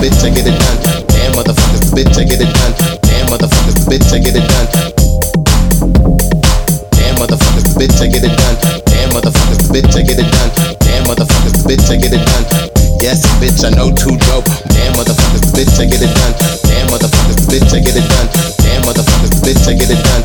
Bitch, I get it done. Damn motherfuckers, bitch, I get it done. Damn motherfuckers, bitch, I get it done. Damn motherfuckers, bitch, I get it done. Damn motherfuckers, bitch, I get it done. Damn motherfuckers, bitch, I get it done. Yes, bitch, I know too dope. Damn motherfuckers, bitch, I get it done. Damn motherfuckers, bitch, I get it done. Damn motherfuckers, bitch, I get it done.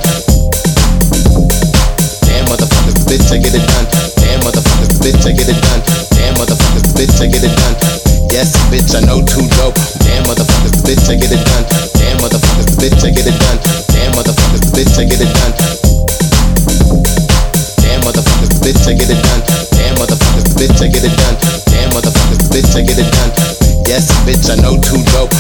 Damn motherfuckers, bitch, I get it done. Damn motherfuckers, bitch, I get it done. Damn motherfuckers, bitch, I get it done. Yes, bitch, I know too dope. Damn motherfuckers, bitch, I get it done. Damn motherfuckers, bitch, I get it done. Damn motherfuckers, bitch, I get it done. Damn motherfuckers, bitch, I get it done. Damn motherfuckers, bitch, I get it done. Damn motherfuckers, bitch, I get it done. Yes, bitch, I know too dope.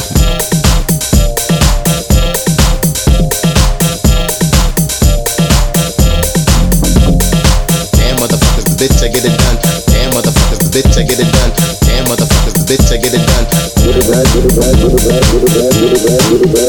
Damn motherfuckers, bitch, I get it done. Damn motherfuckers, bitch, I get it done. Battery.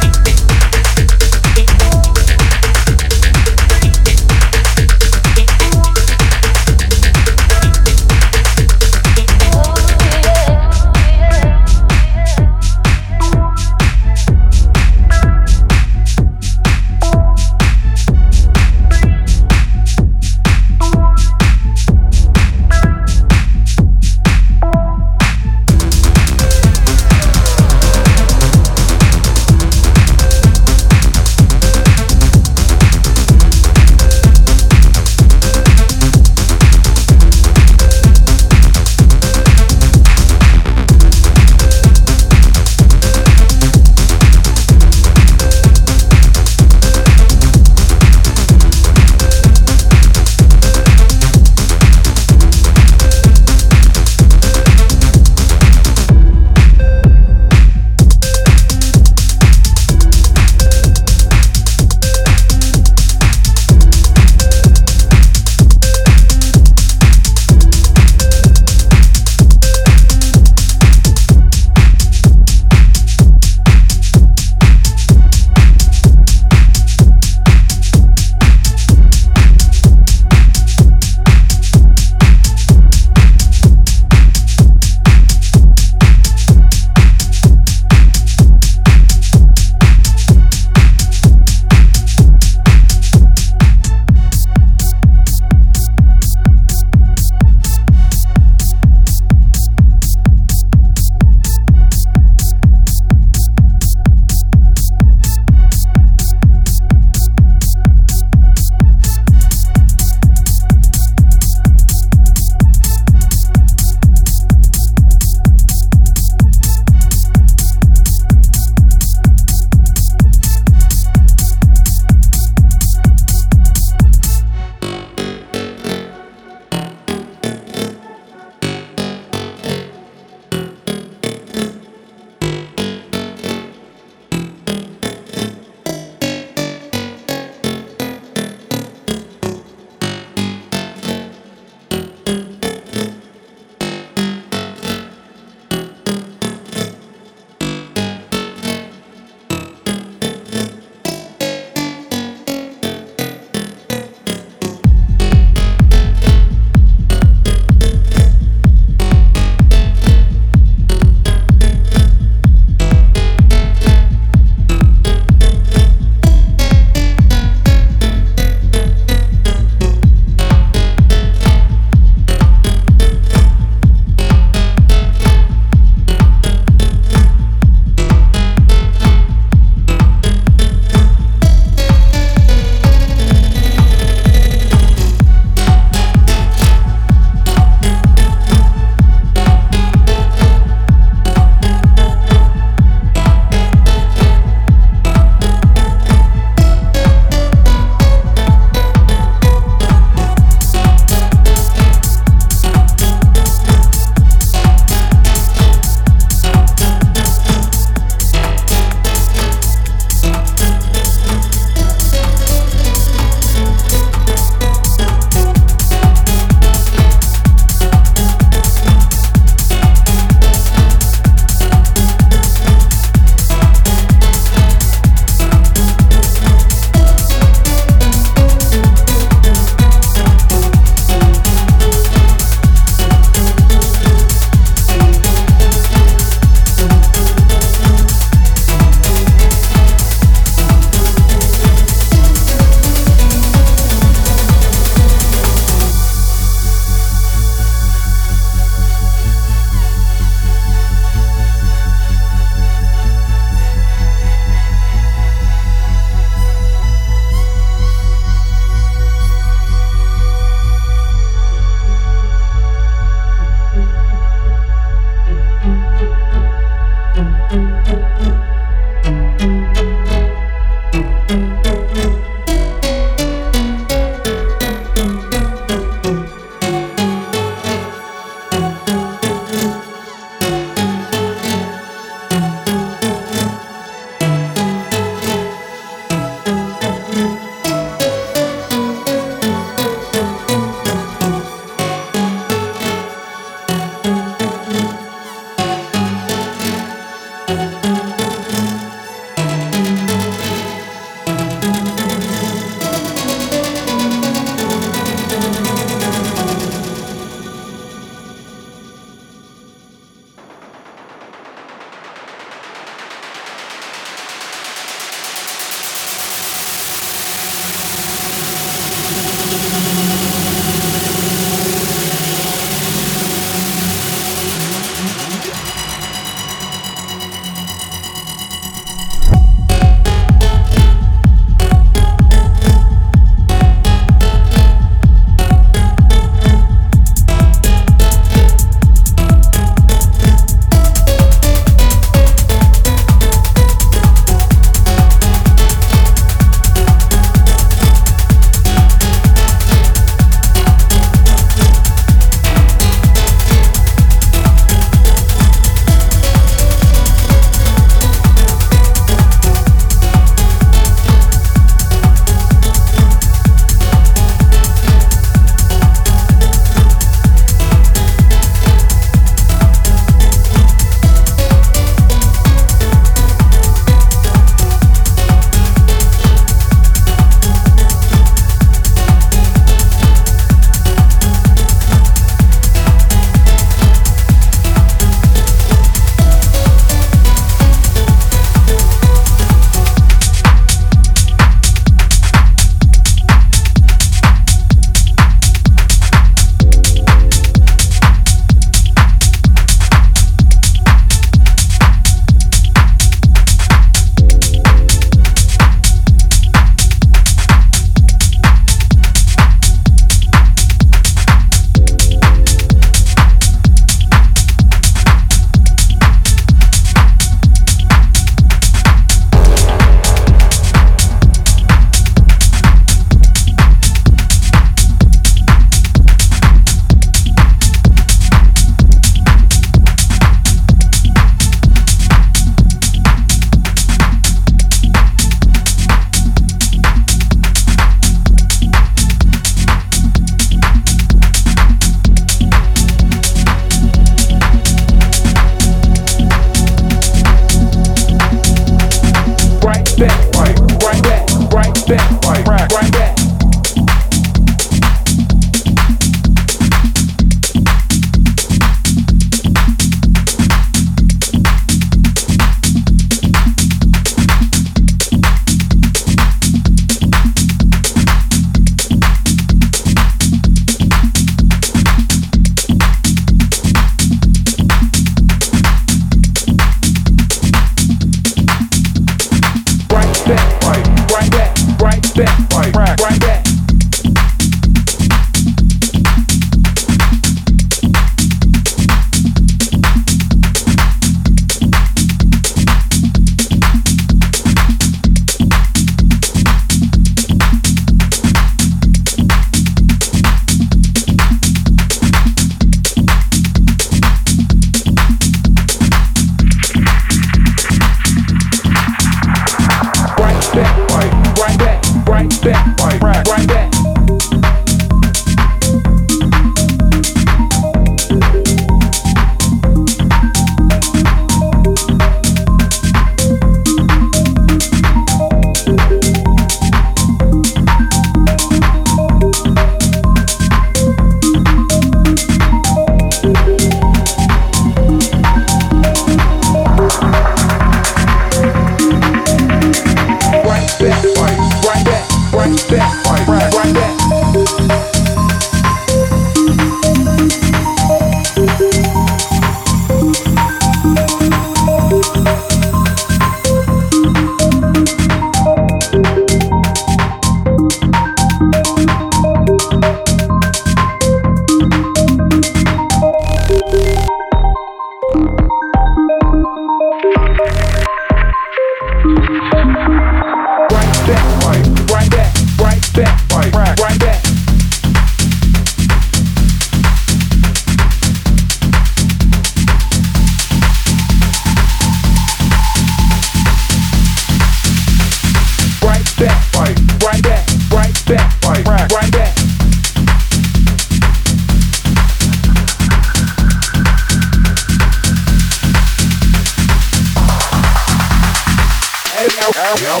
Right,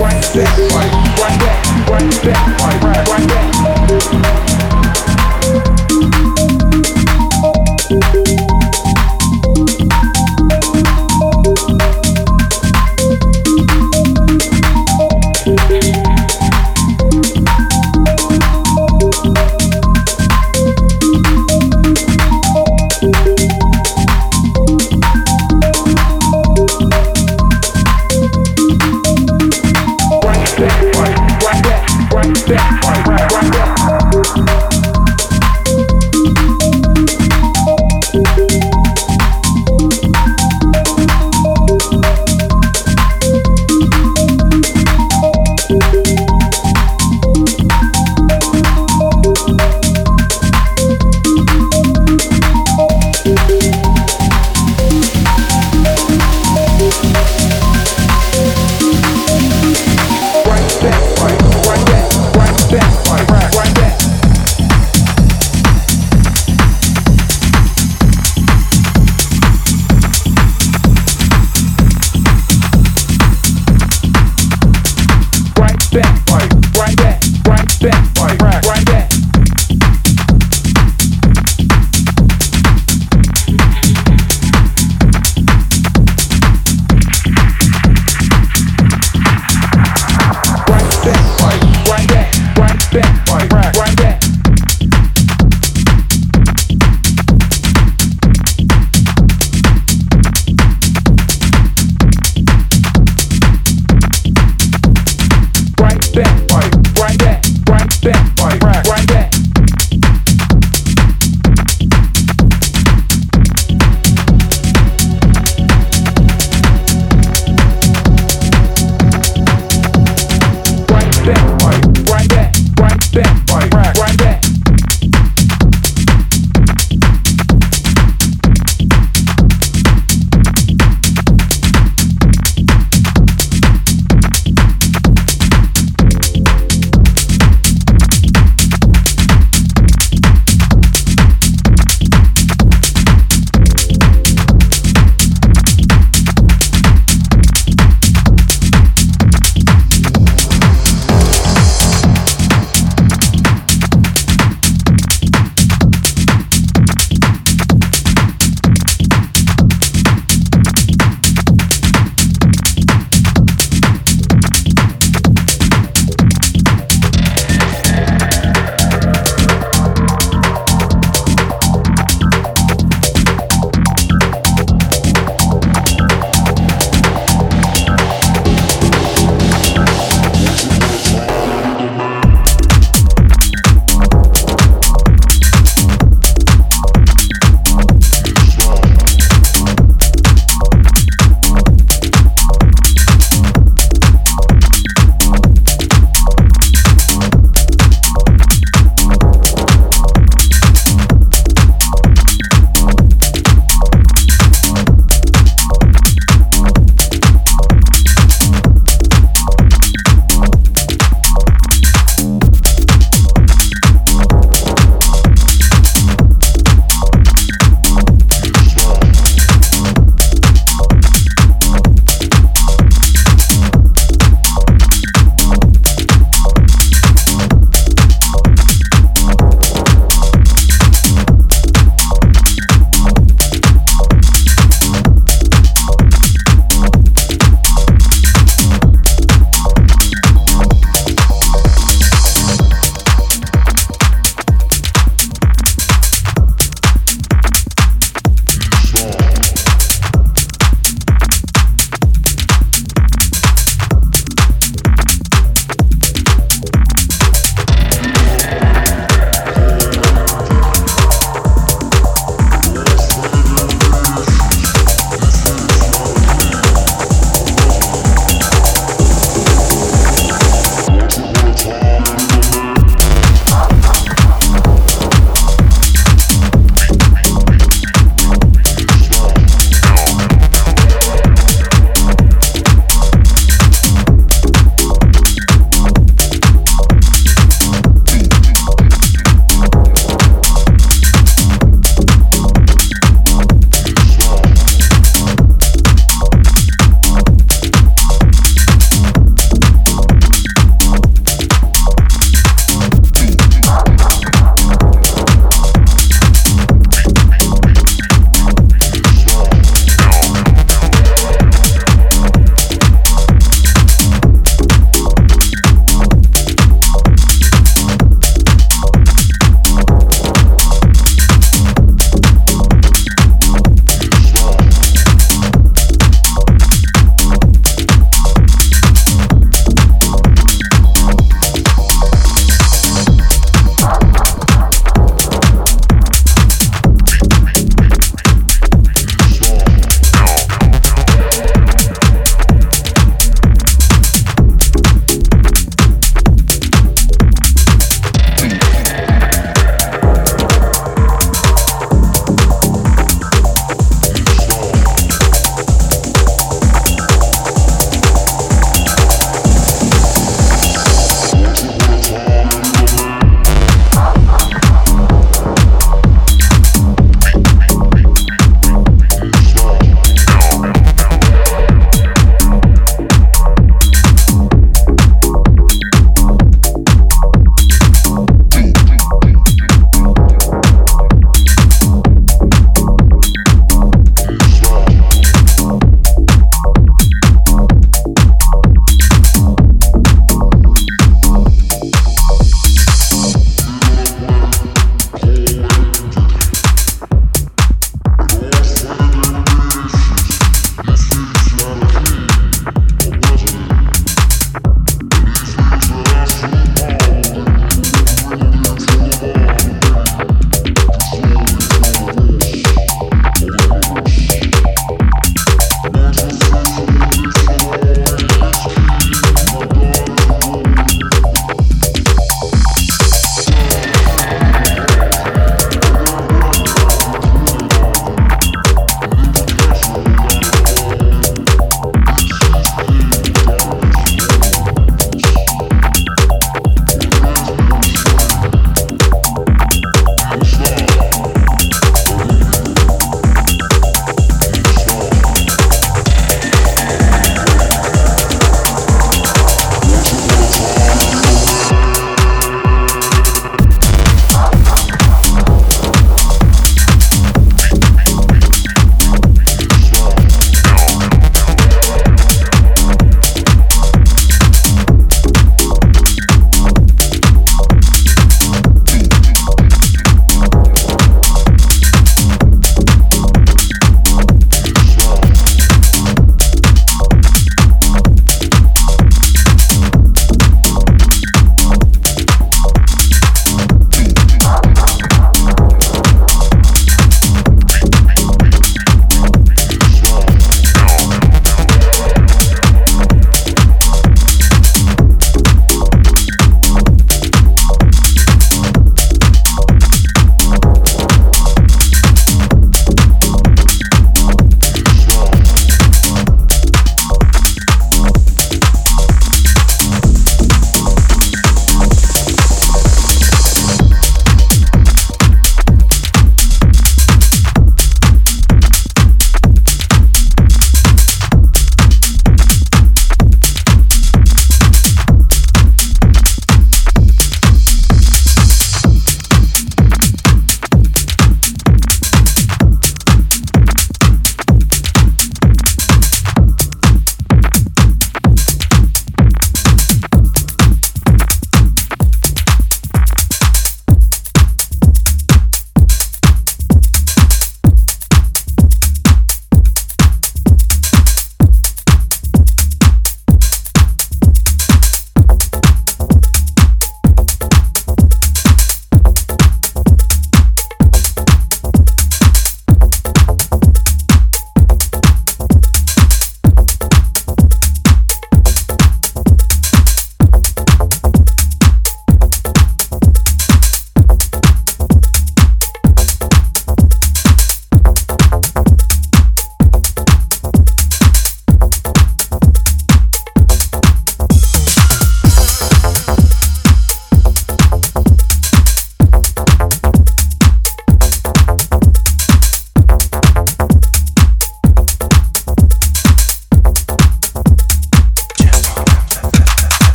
right,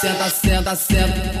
senta, senta, senta.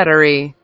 Battery